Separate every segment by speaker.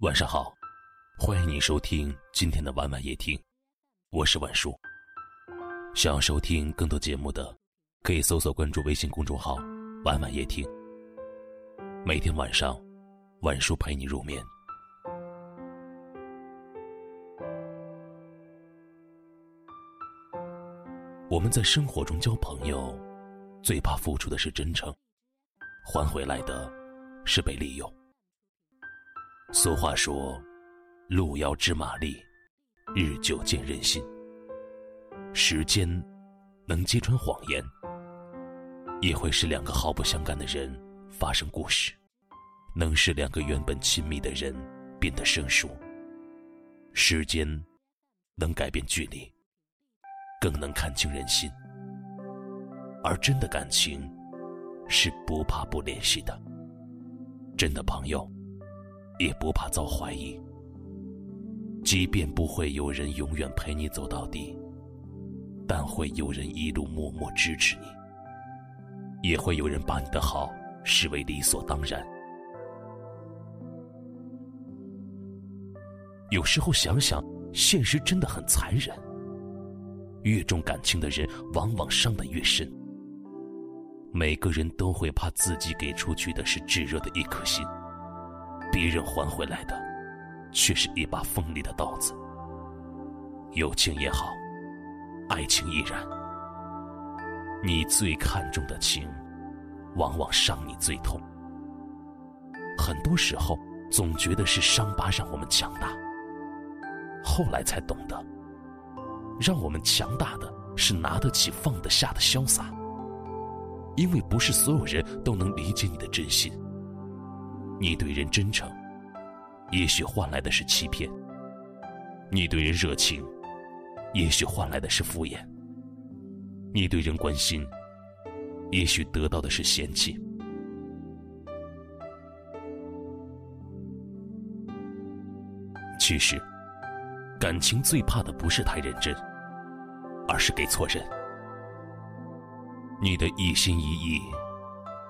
Speaker 1: 晚上好，欢迎你收听今天的晚晚夜听，我是晚叔。想要收听更多节目的，可以搜索关注微信公众号“晚晚夜听”。每天晚上，晚叔陪你入眠。我们在生活中交朋友，最怕付出的是真诚，换回来的是被利用。俗话说：“路遥知马力，日久见人心。”时间能揭穿谎言，也会使两个毫不相干的人发生故事，能使两个原本亲密的人变得生疏。时间能改变距离。更能看清人心，而真的感情是不怕不联系的。真的朋友也不怕遭怀疑，即便不会有人永远陪你走到底，但会有人一路默默支持你，也会有人把你的好视为理所当然。有时候想想，现实真的很残忍。越重感情的人，往往伤得越深。每个人都会怕自己给出去的是炙热的一颗心，别人还回来的，却是一把锋利的刀子。友情也好，爱情亦然。你最看重的情，往往伤你最痛。很多时候，总觉得是伤疤让我们强大，后来才懂得。让我们强大的是拿得起放得下的潇洒，因为不是所有人都能理解你的真心。你对人真诚，也许换来的是欺骗；你对人热情，也许换来的是敷衍；你对人关心，也许得到的是嫌弃。其实，感情最怕的不是太认真。而是给错人。你的一心一意，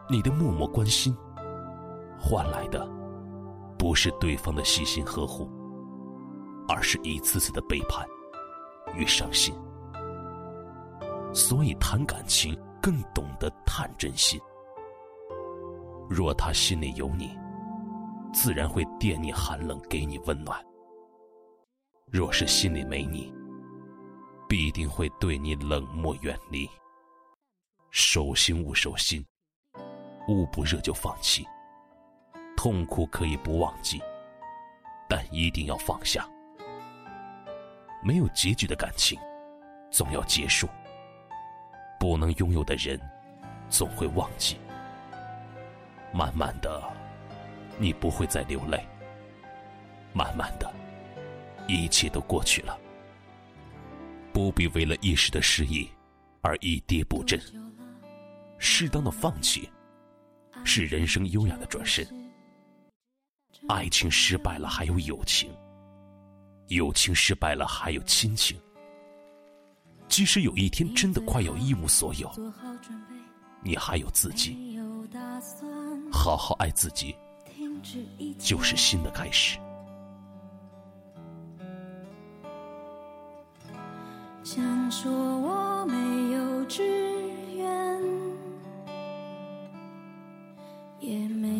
Speaker 1: 你的默默关心，换来的不是对方的细心呵护，而是一次次的背叛与伤心。所以谈感情更懂得探真心。若他心里有你，自然会惦你寒冷，给你温暖；若是心里没你，必定会对你冷漠远离。手心勿手心，捂不热就放弃。痛苦可以不忘记，但一定要放下。没有结局的感情，总要结束。不能拥有的人，总会忘记。慢慢的，你不会再流泪。慢慢的，一切都过去了。不必为了一时的失意而一跌不振，适当的放弃是人生优雅的转身。爱情失败了还有友情，友情失败了还有亲情。即使有一天真的快要一无所有，你还有自己，好好爱自己，就是新的开始。
Speaker 2: 想说我没有志愿，也没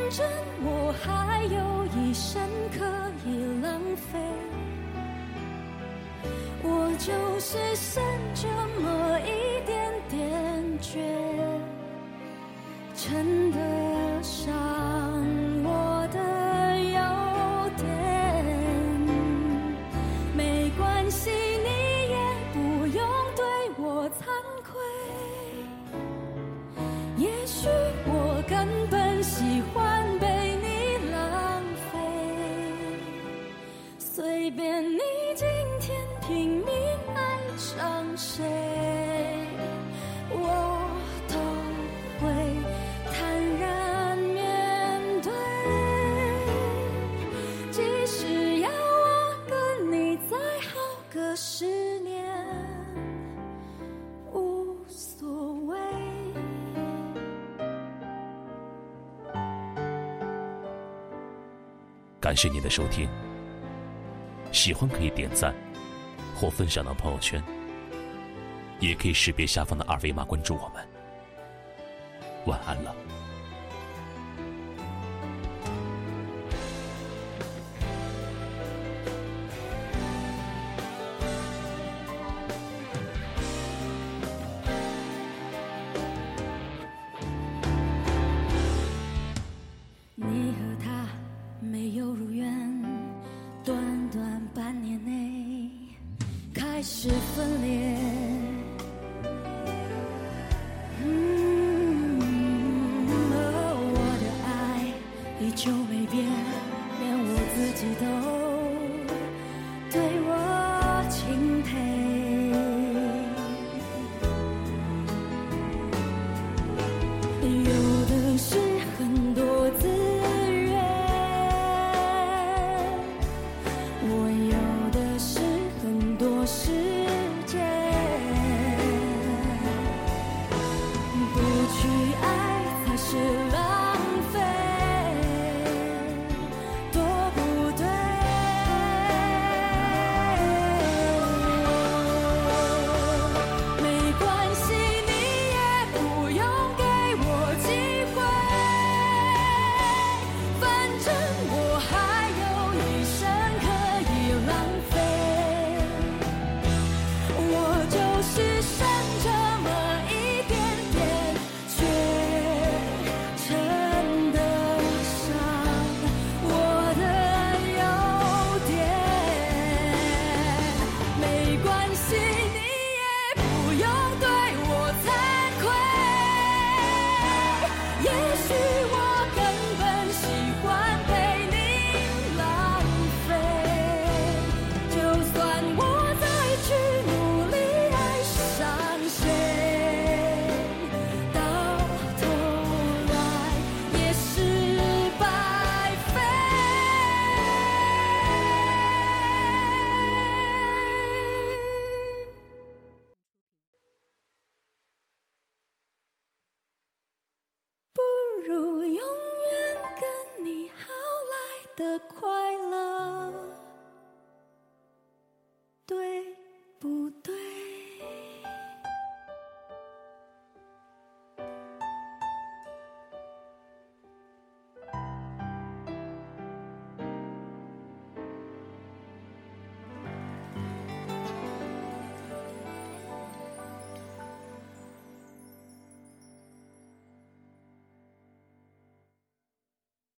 Speaker 2: 反正我还有一生可以浪费，我就是剩这么一点点倔，真的伤。
Speaker 3: 十年无所谓。
Speaker 2: 感谢您的收听。喜欢可以点赞或分享到朋友圈，也可以识别下方的二维码关注我们。晚安了。